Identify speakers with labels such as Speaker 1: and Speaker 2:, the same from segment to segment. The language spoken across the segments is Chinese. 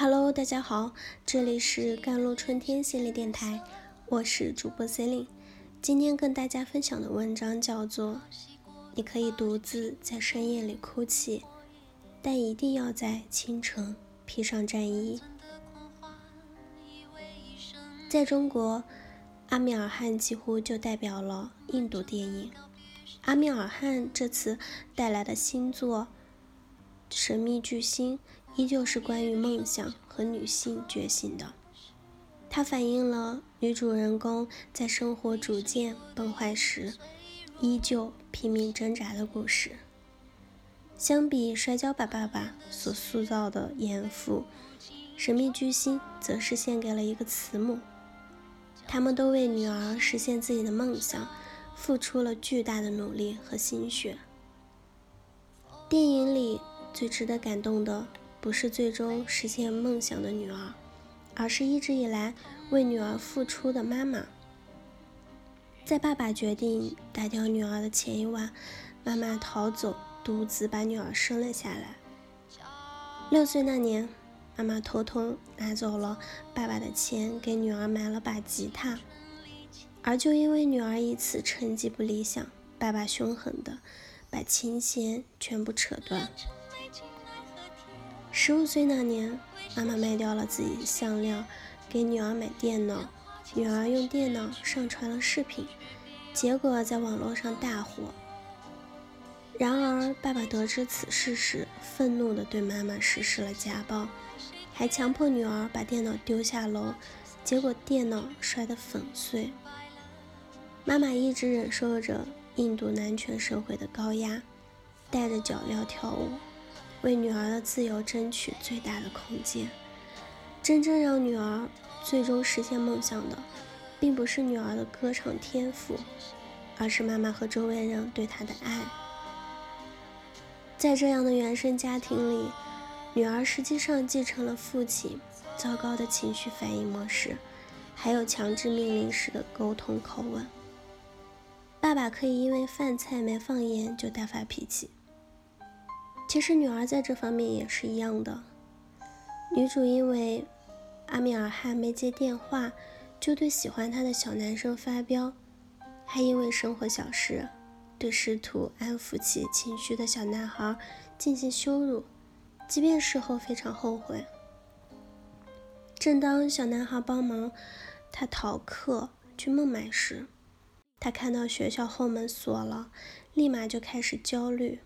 Speaker 1: Hello，大家好，这里是甘露春天心理电台，我是主播 c e l i n e 今天跟大家分享的文章叫做《你可以独自在深夜里哭泣，但一定要在清晨披上战衣》。在中国，阿米尔汗几乎就代表了印度电影。阿米尔汗这次带来的新作《神秘巨星》。依旧是关于梦想和女性觉醒的，它反映了女主人公在生活逐渐崩坏时，依旧拼命挣扎的故事。相比《摔跤吧，爸爸》所塑造的严父，《神秘巨星》则是献给了一个慈母，他们都为女儿实现自己的梦想，付出了巨大的努力和心血。电影里最值得感动的。不是最终实现梦想的女儿，而是一直以来为女儿付出的妈妈。在爸爸决定打掉女儿的前一晚，妈妈逃走，独自把女儿生了下来。六岁那年，妈妈偷偷拿走了爸爸的钱，给女儿买了把吉他。而就因为女儿一次成绩不理想，爸爸凶狠的把琴弦全部扯断。十五岁那年，妈妈卖掉了自己的项链，给女儿买电脑。女儿用电脑上传了视频，结果在网络上大火。然而，爸爸得知此事时，愤怒地对妈妈实施了家暴，还强迫女儿把电脑丢下楼，结果电脑摔得粉碎。妈妈一直忍受着印度男权社会的高压，带着脚镣跳舞。为女儿的自由争取最大的空间。真正让女儿最终实现梦想的，并不是女儿的歌唱天赋，而是妈妈和周围人对她的爱。在这样的原生家庭里，女儿实际上继承了父亲糟糕的情绪反应模式，还有强制命令式的沟通口吻。爸爸可以因为饭菜没放盐就大发脾气。其实女儿在这方面也是一样的。女主因为阿米尔汗没接电话，就对喜欢她的小男生发飙，还因为生活小事对试图安抚其情绪的小男孩进行羞辱，即便事后非常后悔。正当小男孩帮忙他逃课去孟买时，他看到学校后门锁了，立马就开始焦虑。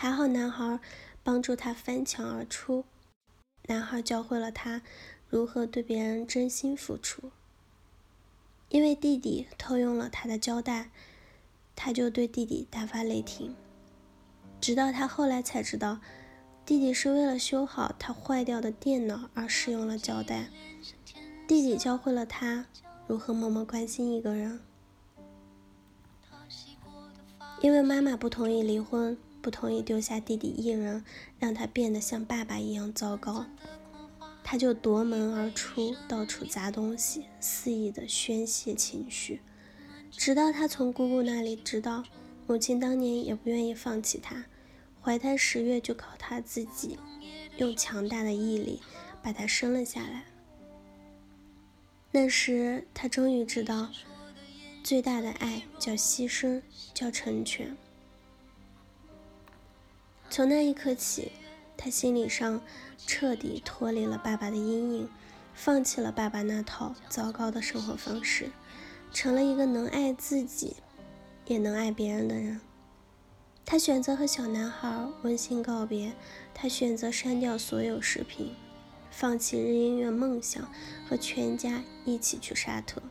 Speaker 1: 还好，男孩帮助他翻墙而出。男孩教会了他如何对别人真心付出。因为弟弟偷用了他的胶带，他就对弟弟大发雷霆。直到他后来才知道，弟弟是为了修好他坏掉的电脑而使用了胶带。弟弟教会了他如何默默关心一个人。因为妈妈不同意离婚。不同意丢下弟弟一人，让他变得像爸爸一样糟糕，他就夺门而出，到处砸东西，肆意的宣泄情绪。直到他从姑姑那里知道，母亲当年也不愿意放弃他，怀胎十月就靠他自己，用强大的毅力把他生了下来。那时他终于知道，最大的爱叫牺牲，叫成全。从那一刻起，他心理上彻底脱离了爸爸的阴影，放弃了爸爸那套糟糕的生活方式，成了一个能爱自己，也能爱别人的人。他选择和小男孩温馨告别，他选择删掉所有视频，放弃日音乐梦想，和全家一起去沙特。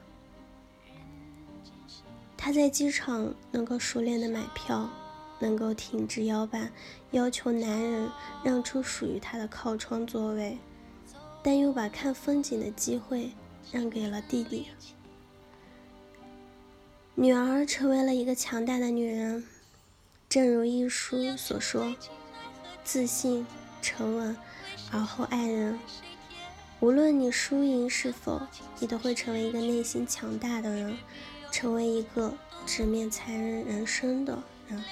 Speaker 1: 他在机场能够熟练的买票。能够挺直腰板，要求男人让出属于他的靠窗座位，但又把看风景的机会让给了弟弟。女儿成为了一个强大的女人，正如一书所说：“自信、沉稳，而后爱人。无论你输赢是否，你都会成为一个内心强大的人，成为一个直面残忍人生的人。”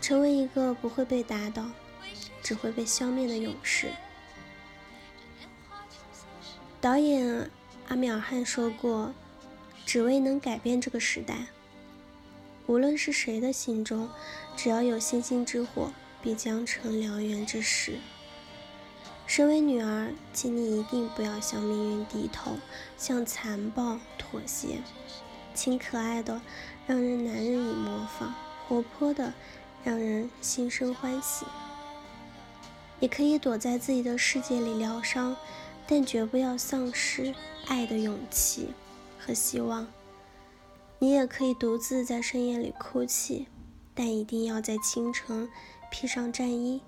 Speaker 1: 成为一个不会被打倒，只会被消灭的勇士。导演阿米尔汗说过：“只为能改变这个时代。”无论是谁的心中，只要有星星之火，必将成燎原之势。身为女儿，请你一定不要向命运低头，向残暴妥协。请可爱的，让人难以模仿；活泼的，让人心生欢喜。你可以躲在自己的世界里疗伤。但绝不要丧失爱的勇气和希望。你也可以独自在深夜里哭泣，但一定要在清晨披上战衣。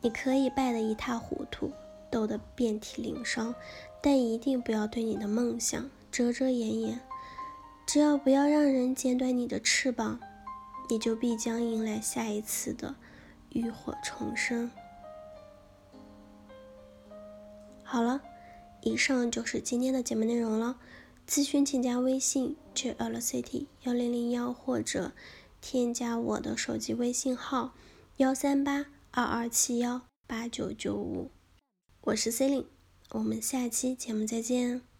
Speaker 1: 你可以败得一塌糊涂，斗得遍体鳞伤，但一定不要对你的梦想遮遮掩掩。只要不要让人剪短你的翅膀，你就必将迎来下一次的浴火重生。好了，以上就是今天的节目内容了。咨询请加微信 j l c t 幺零零幺，或者添加我的手机微信号幺三八二二七幺八九九五。我是 C e l i n e 我们下期节目再见。